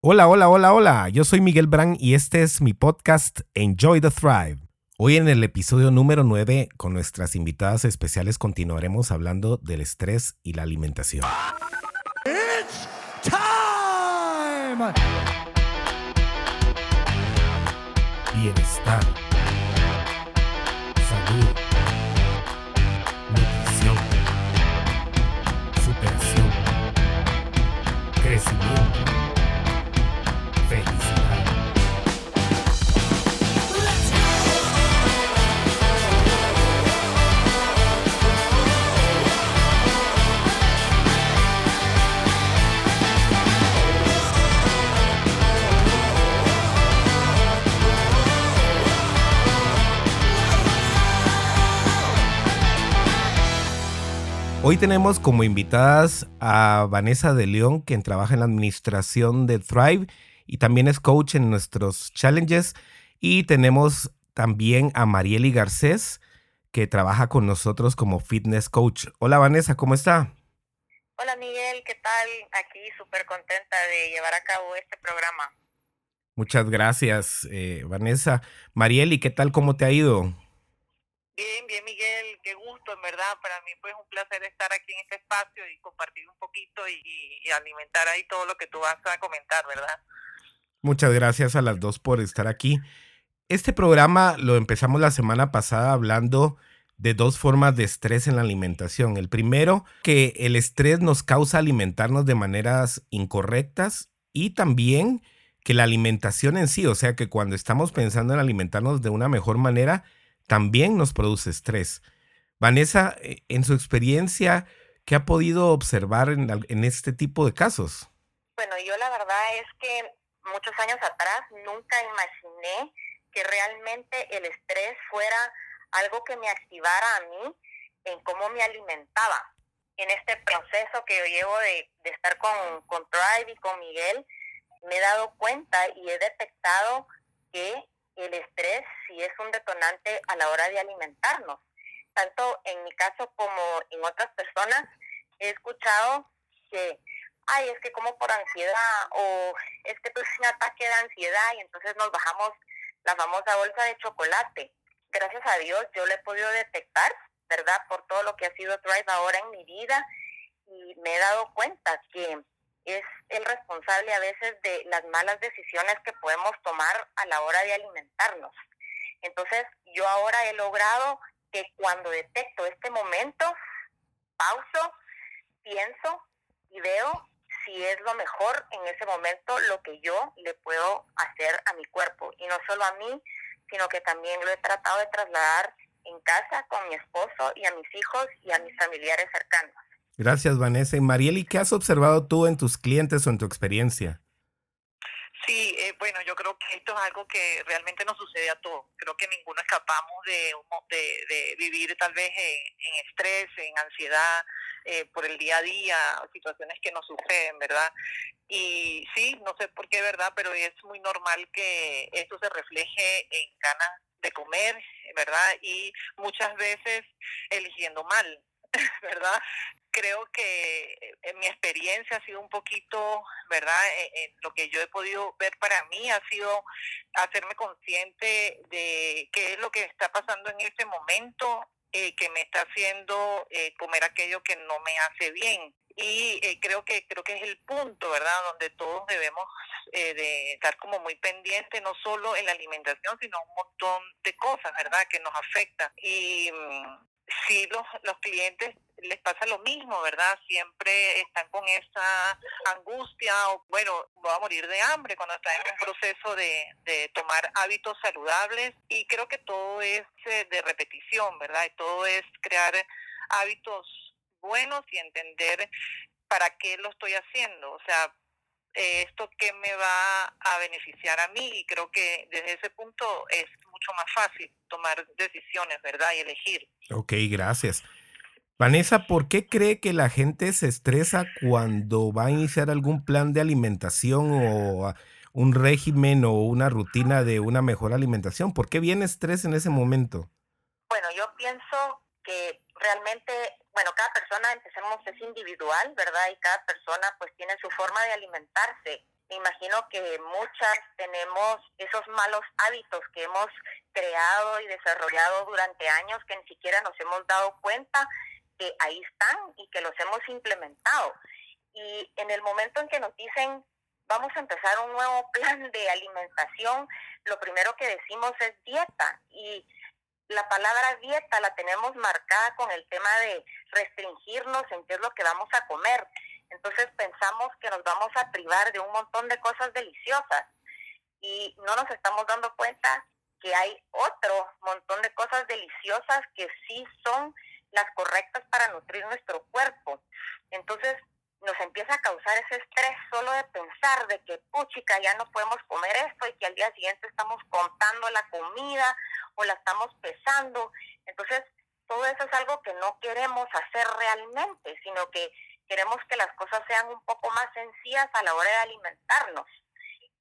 Hola, hola, hola, hola. Yo soy Miguel Brand y este es mi podcast Enjoy the Thrive. Hoy en el episodio número 9 con nuestras invitadas especiales continuaremos hablando del estrés y la alimentación. It's time. Bienestar. Hoy tenemos como invitadas a Vanessa de León, quien trabaja en la administración de Thrive y también es coach en nuestros challenges. Y tenemos también a Marieli Garcés, que trabaja con nosotros como fitness coach. Hola Vanessa, ¿cómo está? Hola Miguel, ¿qué tal? Aquí súper contenta de llevar a cabo este programa. Muchas gracias, eh, Vanessa. Marieli, ¿qué tal? ¿Cómo te ha ido? Bien, bien, Miguel, qué gusto, en verdad. Para mí pues un placer estar aquí en este espacio y compartir un poquito y, alimentar ahí todo lo que tú vas a comentar, ¿verdad? Muchas gracias a las dos por estar aquí. Este programa lo empezamos la semana pasada hablando de dos formas de estrés en la alimentación. El primero, que el estrés nos causa alimentarnos de maneras incorrectas y también que la alimentación en sí, o sea que cuando estamos pensando en alimentarnos de una mejor manera, también nos produce estrés. Vanessa, eh, en su experiencia, ¿qué ha podido observar en, en este tipo de casos? Bueno, yo la verdad es que muchos años atrás nunca imaginé que realmente el estrés fuera algo que me activara a mí en cómo me alimentaba. En este proceso que yo llevo de, de estar con, con Drive y con Miguel, me he dado cuenta y he detectado que el estrés sí es un detonante a la hora de alimentarnos. Tanto en mi caso como en otras personas, he escuchado que, ay, es que como por ansiedad o es que tuve un ataque de ansiedad y entonces nos bajamos la famosa bolsa de chocolate. Gracias a Dios yo lo he podido detectar, ¿verdad? Por todo lo que ha sido Drive ahora en mi vida y me he dado cuenta que es el responsable a veces de las malas decisiones que podemos tomar a la hora de alimentarnos. Entonces, yo ahora he logrado que cuando detecto este momento, pauso, pienso y veo si es lo mejor en ese momento lo que yo le puedo hacer a mi cuerpo. Y no solo a mí, sino que también lo he tratado de trasladar en casa con mi esposo y a mis hijos y a mis familiares cercanos. Gracias, Vanessa. Y Marieli, ¿qué has observado tú en tus clientes o en tu experiencia? Sí, eh, bueno, yo creo que esto es algo que realmente nos sucede a todos. Creo que ninguno escapamos de, vivir tal vez en, estrés, en ansiedad eh, por el día a día, situaciones que nos suceden, ¿verdad? Y sí, no sé por qué, ¿verdad? Pero es muy normal que esto se refleje en ganas de comer, ¿verdad? Y muchas veces eligiendo mal, ¿verdad? creo que en mi experiencia ha sido un poquito, ¿verdad? En, lo que yo he podido ver para mí ha sido hacerme consciente de qué es lo que está pasando en este momento, eh, que me está haciendo eh, comer aquello que no me hace bien. Y eh, creo que creo que es el punto, ¿verdad? Donde todos debemos de estar como muy pendientes, no solo en la alimentación, sino un montón de cosas, ¿verdad? Que nos afectan. Y si los, los clientes les pasa lo mismo, ¿verdad? Siempre están con esa angustia o, bueno, voy a morir de hambre cuando están en un proceso de, de tomar hábitos saludables y creo que todo es eh, de repetición, ¿verdad? Y todo es crear hábitos buenos y entender para qué lo estoy haciendo, o sea, esto qué me va a beneficiar a mí y creo que desde ese punto es mucho más fácil tomar decisiones, ¿verdad? Y elegir. Ok, gracias. Vanessa, ¿por qué cree que la gente se estresa cuando va a iniciar algún plan de alimentación o un régimen o una rutina de una mejor alimentación? ¿Por qué viene estrés en ese momento? Bueno, yo pienso que realmente, bueno, cada persona, empecemos, es individual, ¿verdad? Y cada persona pues tiene su forma de alimentarse. Me imagino que muchas tenemos esos malos hábitos que hemos creado y desarrollado durante años que ni siquiera nos hemos dado cuenta que ahí están y que los hemos implementado. Y en el momento en que nos dicen, vamos a empezar un nuevo plan de alimentación, lo primero que decimos es dieta. Y la palabra dieta la tenemos marcada con el tema de restringirnos en qué es lo que vamos a comer. Entonces pensamos que nos vamos a privar de un montón de cosas deliciosas y no nos estamos dando cuenta que hay otro montón de cosas deliciosas que sí son las correctas para nutrir nuestro cuerpo. Entonces nos empieza a causar ese estrés solo de pensar de que, puchica, ya no podemos comer esto y que al día siguiente estamos contando la comida o la estamos pesando. Entonces, todo eso es algo que no queremos hacer realmente, sino que queremos que las cosas sean un poco más sencillas a la hora de alimentarnos.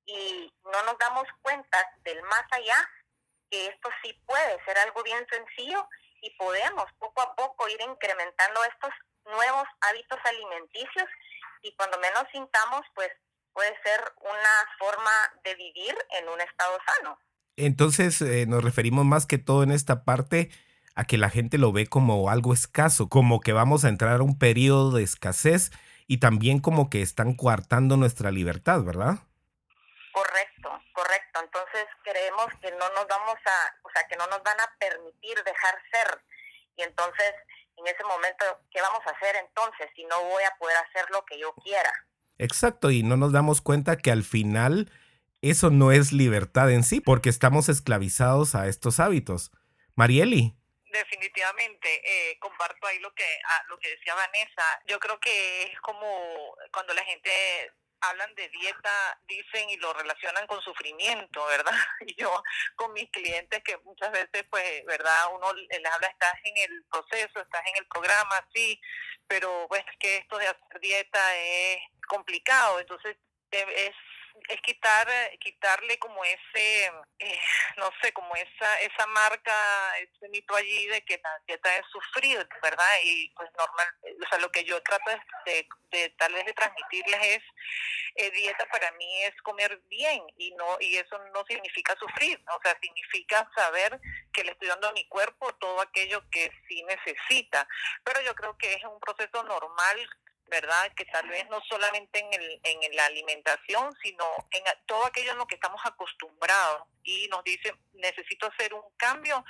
Y no nos damos cuenta del más allá que esto sí puede ser algo bien sencillo y podemos poco a poco ir incrementando estos nuevos hábitos alimenticios y cuando menos sintamos, pues puede ser una forma de vivir en un estado sano. Entonces eh, nos referimos más que todo en esta parte a que la gente lo ve como algo escaso, como que vamos a entrar a un periodo de escasez y también como que están coartando nuestra libertad, ¿verdad? Correcto, correcto. Entonces creemos que no nos vamos a, o sea, que no nos van a permitir dejar ser. Y entonces, en ese momento, ¿qué vamos a hacer entonces si no voy a poder hacer lo que yo quiera? Exacto, y no nos damos cuenta que al final eso no es libertad en sí, porque estamos esclavizados a estos hábitos. Marieli. Definitivamente, eh, comparto ahí lo que, ah, lo que decía Vanessa. Yo creo que es como cuando la gente hablan de dieta, dicen y lo relacionan con sufrimiento, ¿verdad? Y yo con mis clientes que muchas veces, pues, ¿verdad? Uno les habla, estás en el proceso, estás en el programa, sí, pero pues que esto de hacer dieta es complicado, entonces es es quitar quitarle como ese eh, no sé como esa esa marca ese mito allí de que la dieta es sufrir verdad y pues normal o sea lo que yo trato de, de, tal vez de transmitirles es eh, dieta para mí es comer bien y no y eso no significa sufrir o sea significa saber que le estoy dando a mi cuerpo todo aquello que sí necesita. Pero yo creo que es un proceso normal ¿verdad? Que tal vez no solamente en, el, en la alimentación, sino en todo aquello en lo que estamos acostumbrados y nos dice, necesito hacer un cambio,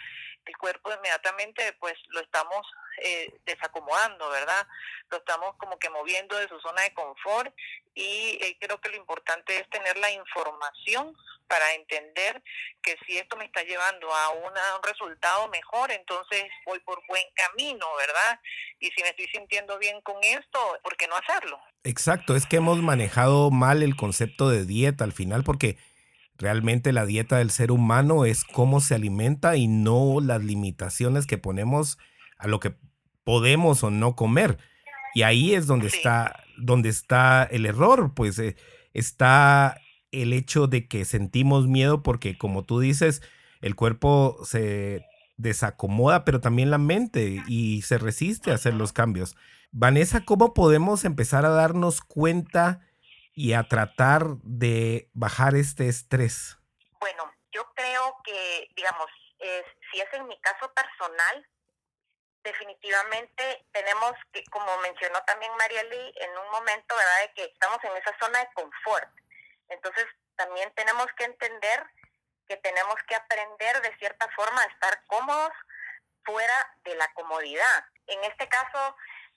el cuerpo inmediatamente pues lo estamos eh, desacomodando, ¿verdad? Lo estamos como que moviendo de su zona de confort y eh, creo que lo importante es tener la información para entender que si esto me está llevando a un resultado mejor, entonces voy por buen camino, ¿verdad? Y si me estoy sintiendo bien con esto, ¿por qué no hacerlo? Exacto, es que hemos manejado mal el concepto de dieta al final porque realmente la dieta del ser humano es cómo se alimenta y no las limitaciones que ponemos a lo que podemos o no comer. Y ahí es donde está donde está el error, pues eh, está el hecho de que sentimos miedo porque como tú dices, el cuerpo se desacomoda, pero también la mente y se resiste a hacer los cambios. Vanessa, ¿cómo podemos empezar a darnos cuenta y a tratar de bajar este estrés? Bueno, yo creo que, digamos, si es en mi caso personal, definitivamente tenemos que, como mencionó también Marieli, en un momento, ¿verdad?, de que estamos en esa zona de confort. Entonces, también tenemos que entender que tenemos que aprender de cierta forma a estar cómodos fuera de la comodidad. En este caso,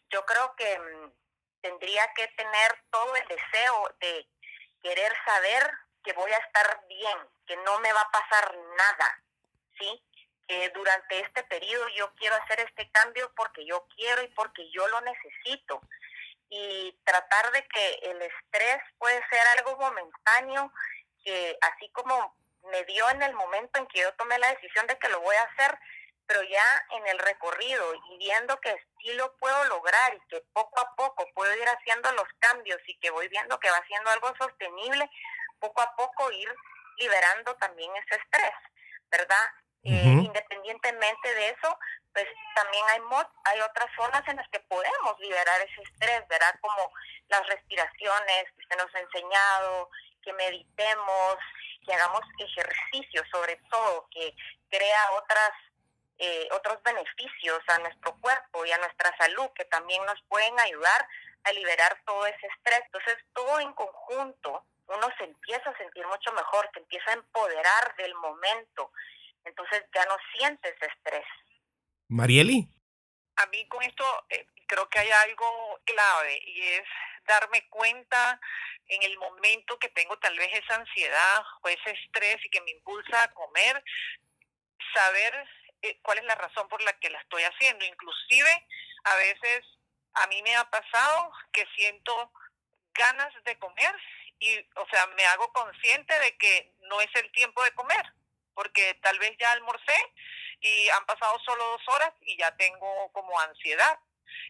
yo creo que mm, tendría que tener todo el deseo de querer saber que voy a estar bien, que no me va a pasar nada, ¿sí? durante este periodo yo quiero hacer este cambio porque yo quiero y porque yo lo necesito. Y tratar de que el estrés puede ser algo momentáneo, que así como me dio en el momento en que yo tomé la decisión de que lo voy a hacer, pero ya en el recorrido y viendo que sí lo puedo lograr y que poco a poco puedo ir haciendo los cambios y que voy viendo que va siendo algo sostenible, poco a poco ir liberando también ese estrés, ¿verdad? Eh, independientemente de eso, pues también hay, hay otras zonas en las que podemos liberar ese estrés, ¿verdad? Como las respiraciones que se nos ha enseñado, que meditemos, que hagamos ejercicio sobre todo, que crea otras eh, otros beneficios a nuestro cuerpo y a nuestra salud que también nos pueden ayudar a liberar todo ese estrés. Entonces, todo en conjunto, uno se empieza a sentir mucho mejor, se empieza a empoderar del momento. Entonces, ya no sientes estrés. Marieli. A mí con esto eh, creo que hay algo clave y es darme cuenta en el momento que tengo tal vez esa ansiedad o ese estrés y que me impulsa a comer, saber eh, cuál es la razón por la que la estoy haciendo. Inclusive, a veces a mí me ha pasado que siento ganas de comer y, o sea, me hago consciente de que no es el tiempo de comer, porque tal vez ya almorcé y han pasado solo dos horas y ya tengo como ansiedad.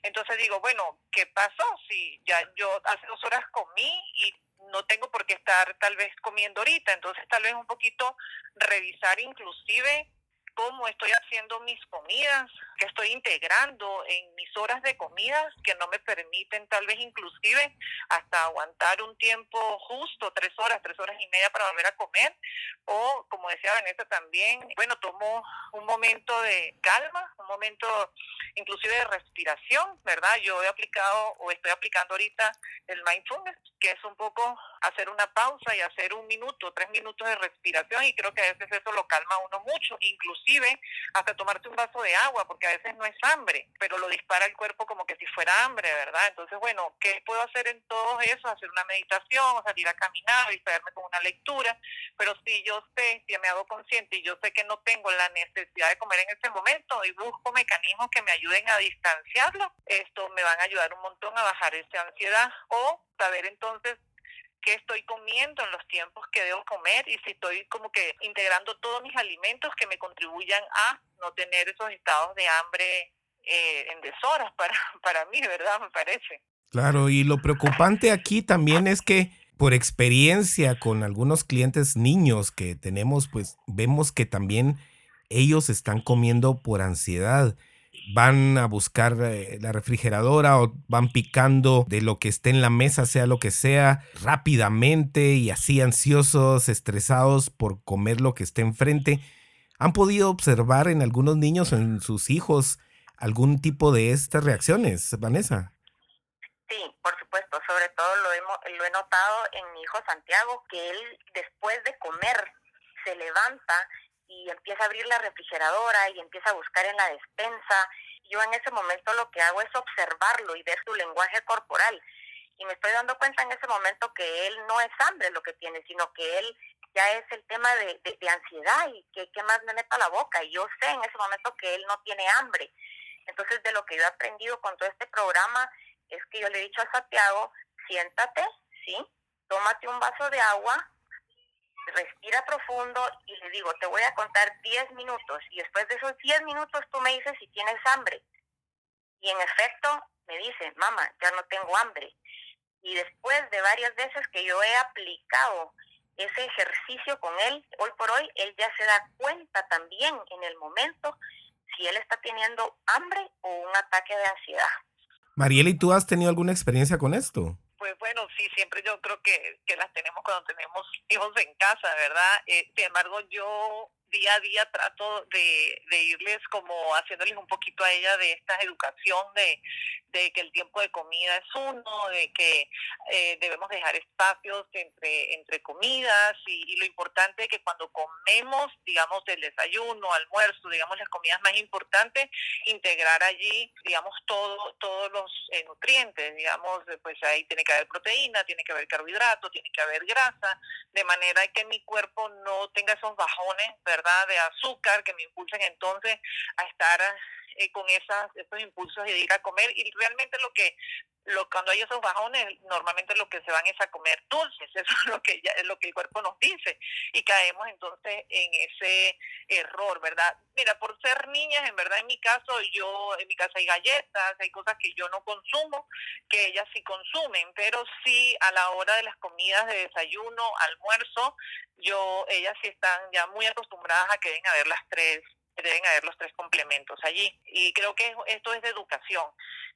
Entonces digo, bueno, ¿qué pasó? Si ya yo hace dos horas comí y no tengo por qué estar tal vez comiendo ahorita, entonces tal vez un poquito revisar inclusive cómo estoy haciendo mis comidas, que estoy integrando en mis horas de comidas que no me permiten tal vez inclusive hasta aguantar un tiempo justo, tres horas, tres horas y media para volver a comer. O como decía Vanessa también, bueno, tomo un momento de calma, un momento inclusive de respiración, ¿verdad? Yo he aplicado o estoy aplicando ahorita el mindfulness, que es un poco hacer una pausa y hacer un minuto, tres minutos de respiración y creo que a veces eso lo calma uno mucho, inclusive hasta tomarte un vaso de agua, porque a veces no es hambre, pero lo dispara el cuerpo como que si fuera hambre, ¿verdad? Entonces, bueno, ¿qué puedo hacer en todo eso? Hacer una meditación, salir a caminar, distraerme con una lectura, pero si yo sé, si me hago consciente y yo sé que no tengo la necesidad de comer en ese momento y busco mecanismos que me ayuden a distanciarlo, esto me van a ayudar un montón a bajar esa ansiedad o saber entonces qué estoy comiendo en los tiempos que debo comer y si estoy como que integrando todos mis alimentos que me contribuyan a no tener esos estados de hambre eh, en deshoras para, para mí, ¿verdad? Me parece. Claro, y lo preocupante aquí también es que por experiencia con algunos clientes niños que tenemos, pues vemos que también ellos están comiendo por ansiedad van a buscar eh, la refrigeradora o van picando de lo que esté en la mesa, sea lo que sea, rápidamente y así ansiosos, estresados por comer lo que esté enfrente. ¿Han podido observar en algunos niños, en sus hijos, algún tipo de estas reacciones, Vanessa? Sí, por supuesto, sobre todo lo, lo he notado en mi hijo Santiago, que él después de comer se levanta y empieza a abrir la refrigeradora y empieza a buscar en la despensa. Yo en ese momento lo que hago es observarlo y ver su lenguaje corporal. Y me estoy dando cuenta en ese momento que él no es hambre lo que tiene, sino que él ya es el tema de, de, ansiedad y que qué más me meta la boca. Y yo sé en ese momento que él no tiene hambre. Entonces, de lo que yo he aprendido con todo este programa es que yo le he dicho a Santiago, siéntate, ¿sí? Tómate un vaso de agua, respira profundo y le digo, te voy a contar 10 minutos y después de esos 10 minutos tú me dices si tienes hambre. Y en efecto me dice, mamá, ya no tengo hambre. Y después de varias veces que yo he aplicado ese ejercicio con él, hoy por hoy, él ya se da cuenta también en el momento si él está teniendo hambre o un ataque de ansiedad. Mariela, ¿y tú has tenido alguna experiencia con esto? Pues bueno, sí, siempre yo creo que, que las tenemos cuando tenemos hijos en casa, ¿verdad? Eh, sin embargo, yo día a día trato de, de, irles como haciéndoles un poquito a ella de esta educación de, de que el tiempo de comida es uno, de que eh, debemos dejar espacios entre, entre comidas y, lo importante es que cuando comemos, digamos, el desayuno, almuerzo, digamos, las comidas más importantes, integrar allí, digamos, todo, todos los eh, nutrientes, digamos, pues ahí tiene que haber proteína, tiene que haber carbohidrato, tiene que haber grasa, de manera que mi cuerpo no tenga esos bajones, ¿verdad?, de azúcar que me impulsen entonces a estar eh, con esas, esos impulsos de ir a comer. Y realmente lo que lo, cuando hay esos bajones normalmente lo que se van es a comer dulces eso es lo que ya, es lo que el cuerpo nos dice y caemos entonces en ese error verdad mira por ser niñas en verdad en mi caso yo en mi casa hay galletas hay cosas que yo no consumo que ellas sí consumen pero sí a la hora de las comidas de desayuno almuerzo yo ellas sí están ya muy acostumbradas a que deben haber las tres deben haber los tres complementos allí. Y creo que esto es de educación,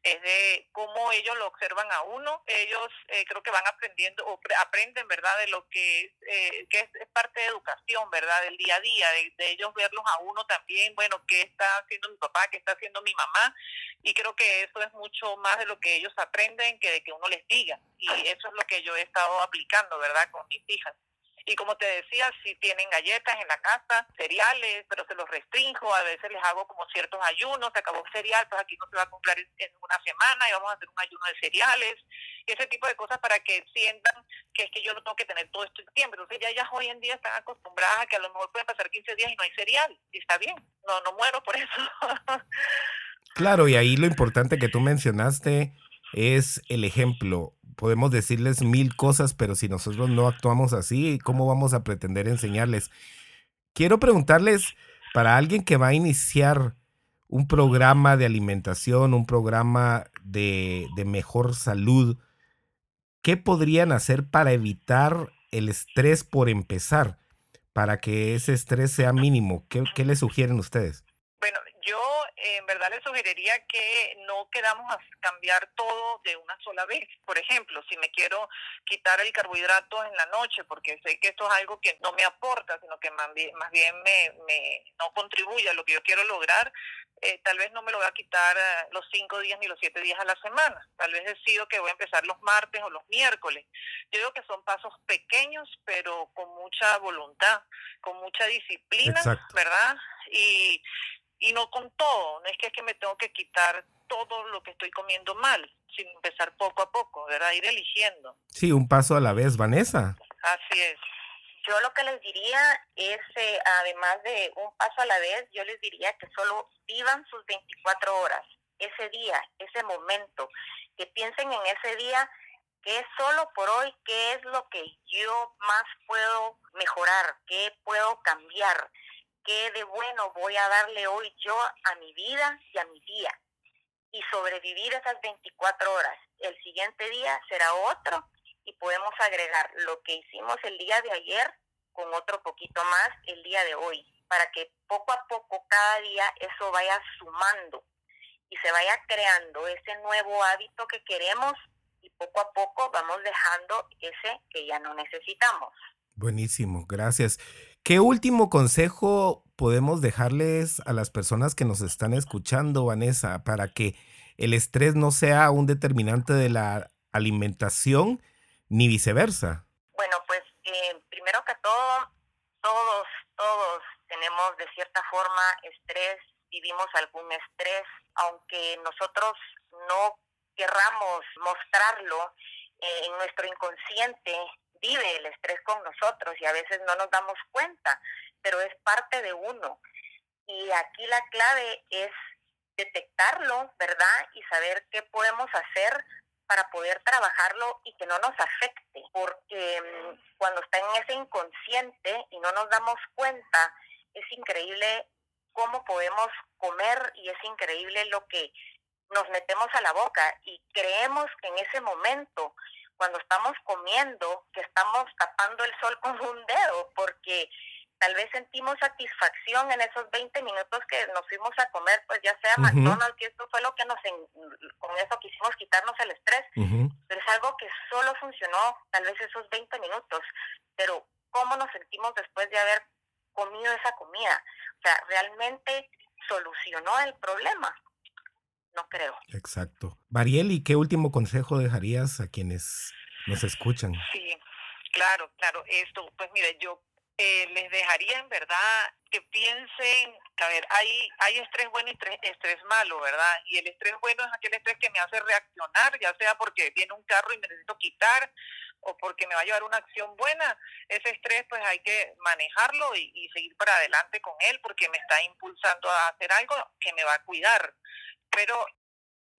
es de cómo ellos lo observan a uno. Ellos eh, creo que van aprendiendo o aprenden, ¿verdad?, de lo que, eh, que es, parte de educación, ¿verdad?, del día a día, de, ellos verlos a uno también, bueno, qué está haciendo mi papá, qué está haciendo mi mamá. Y creo que eso es mucho más de lo que ellos aprenden que de que uno les diga. Y eso es lo que yo he estado aplicando, ¿verdad?, con mis hijas. Y como te decía, si tienen galletas en la casa, cereales, pero se los restringo, a veces les hago como ciertos ayunos, se acabó cereal, pues aquí no se va a comprar en una semana y vamos a hacer un ayuno de cereales, y ese tipo de cosas para que sientan que es que yo no tengo que tener todo esto en tiempo. Entonces ya ellas hoy en día están acostumbradas a que a lo mejor pueden pasar 15 días y no hay cereal, y está bien, no, no muero por eso. claro, y ahí lo importante que tú mencionaste es el ejemplo podemos decirles mil cosas, pero si nosotros no actuamos así, ¿cómo vamos a pretender enseñarles? Quiero preguntarles, para alguien que va a iniciar un programa de alimentación, un programa de, mejor salud, ¿qué podrían hacer para evitar el estrés por empezar? Para que ese estrés sea mínimo. ¿Qué, qué le sugieren ustedes? En verdad le sugeriría que no queramos a cambiar todo de una sola vez. Por ejemplo, si me quiero quitar el carbohidrato en la noche, porque sé que esto es algo que no me aporta, sino que más bien, me, me, no contribuye a lo que yo quiero lograr, eh, tal vez no me lo voy a quitar eh, los cinco días ni los siete días a la semana. Tal vez decido que voy a empezar los martes o los miércoles. Yo digo que son pasos pequeños, pero con mucha voluntad, con mucha disciplina, ¿verdad? Y, y no con todo, no es que es que me tengo que quitar todo lo que estoy comiendo mal, sino empezar poco a poco, ¿verdad? Ir eligiendo. Sí, un paso a la vez, Vanessa. Así es. Yo lo que les diría es, eh, además de un paso a la vez, yo les diría que solo vivan sus 24 horas, ese día, ese momento, que piensen en ese día que es solo por hoy, qué es lo que yo más puedo mejorar, qué puedo cambiar, qué de bueno voy a darle hoy yo a mi vida y a mi día. Y sobrevivir esas 24 horas. El siguiente día será otro y podemos agregar lo que hicimos el día de ayer con otro poquito más el día de hoy, para que poco a poco cada día eso vaya sumando y se vaya creando ese nuevo hábito que queremos y poco a poco vamos dejando ese que ya no necesitamos. Buenísimo, gracias. ¿Qué último consejo podemos dejarles a las personas que nos están escuchando, Vanessa, para que el estrés no sea un determinante de la alimentación ni viceversa? Bueno, pues eh, primero que todo, todos, todos tenemos de cierta forma estrés, vivimos algún estrés, aunque nosotros no querramos mostrarlo eh, en nuestro inconsciente vive el estrés con nosotros y a veces no nos damos cuenta, pero es parte de uno. Y aquí la clave es detectarlo, ¿verdad? Y saber qué podemos hacer para poder trabajarlo y que no nos afecte, porque mm, cuando está en ese inconsciente y no nos damos cuenta, es increíble cómo podemos comer y es increíble lo que nos metemos a la boca y creemos que en ese momento cuando estamos comiendo, que estamos tapando el sol con un dedo, porque tal vez sentimos satisfacción en esos 20 minutos que nos fuimos a comer, pues ya sea McDonald's, que esto fue lo que nos, con eso quisimos quitarnos el estrés, pero es algo que solo funcionó tal vez esos 20 minutos, pero ¿cómo nos sentimos después de haber comido esa comida? O sea, realmente solucionó el problema no creo. Exacto. Mariel, qué último consejo dejarías a quienes nos escuchan? Sí, claro, claro. Esto, pues mire, yo eh, les dejaría en verdad que piensen, a ver, hay, hay estrés bueno y estrés, malo, ¿verdad? Y el estrés bueno es aquel estrés que me hace reaccionar, ya sea porque viene un carro y me necesito quitar o porque me va a llevar una acción buena. Ese estrés pues hay que manejarlo y seguir para adelante con él porque me está impulsando a hacer algo que me va a cuidar pero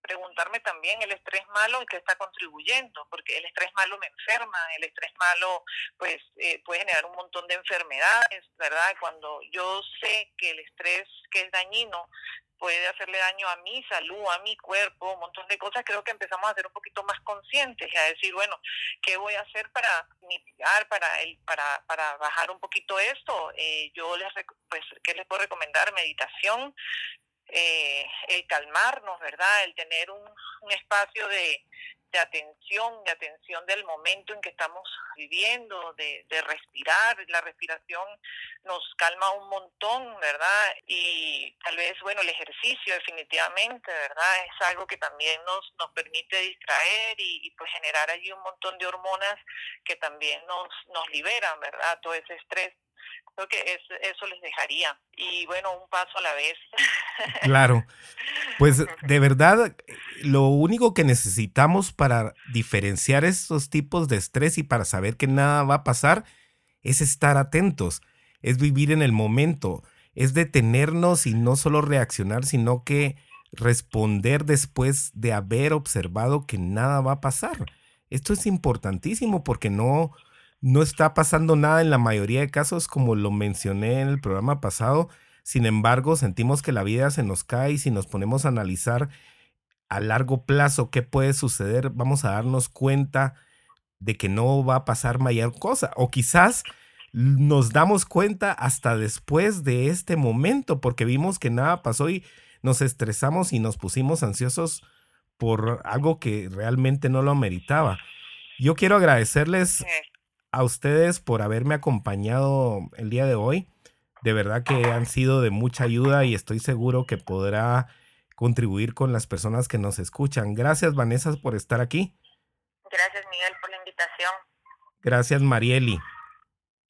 preguntarme también el estrés malo y qué está contribuyendo, porque el estrés malo me enferma, el estrés malo pues eh, puede generar un montón de enfermedades, ¿verdad? Cuando yo sé que el estrés que es dañino puede hacerle daño a mi salud, a mi cuerpo, un montón de cosas, creo que empezamos a ser un poquito más conscientes y a decir, bueno, ¿qué voy a hacer para mitigar, para, el, para, para bajar un poquito esto? Eh, yo les, pues, ¿qué les puedo recomendar? Meditación, eh, el calmarnos, ¿verdad? El tener un, espacio de, de atención, de atención del momento en que estamos viviendo, de, de, respirar. La respiración nos calma un montón, ¿verdad? Y tal vez, bueno, el ejercicio definitivamente, ¿verdad? Es algo que también nos, nos permite distraer y, y pues generar allí un montón de hormonas que también nos, nos liberan, ¿verdad? Todo ese estrés creo que es, eso les dejaría. Y bueno, un paso a la vez. Claro. Pues de verdad, lo único que necesitamos para diferenciar estos tipos de estrés y para saber que nada va a pasar es estar atentos, es vivir en el momento, es detenernos y no solo reaccionar, sino que responder después de haber observado que nada va a pasar. Esto es importantísimo porque no, no está pasando nada en la mayoría de casos, como lo mencioné en el programa pasado. Sin embargo, sentimos que la vida se nos cae y si nos ponemos a analizar a largo plazo qué puede suceder, vamos a darnos cuenta de que no va a pasar mayor cosa. O quizás nos damos cuenta hasta después de este momento, porque vimos que nada pasó y nos estresamos y nos pusimos ansiosos por algo que realmente no lo ameritaba. Yo quiero agradecerles a ustedes por haberme acompañado el día de hoy. De verdad que han sido de mucha ayuda y estoy seguro que podrá contribuir con las personas que nos escuchan. Gracias, Vanessa, por estar aquí. Gracias, Miguel, por la invitación. Gracias, Marieli.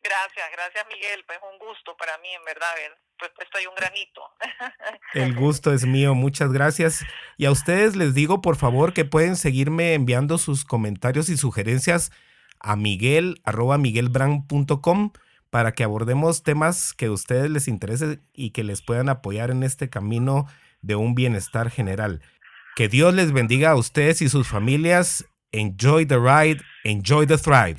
Gracias, gracias, Miguel. Pues un gusto para mí, en verdad, ver pues estoy un granito. El gusto es mío, muchas gracias. Y a ustedes les digo, por favor, que pueden seguirme enviando sus comentarios y sugerencias a miguel, arroba miguelbrand.com para que abordemos temas que a ustedes les interese y que les puedan apoyar en este camino de un bienestar general. Que Dios les bendiga a ustedes y sus familias. Enjoy the ride, enjoy the thrive.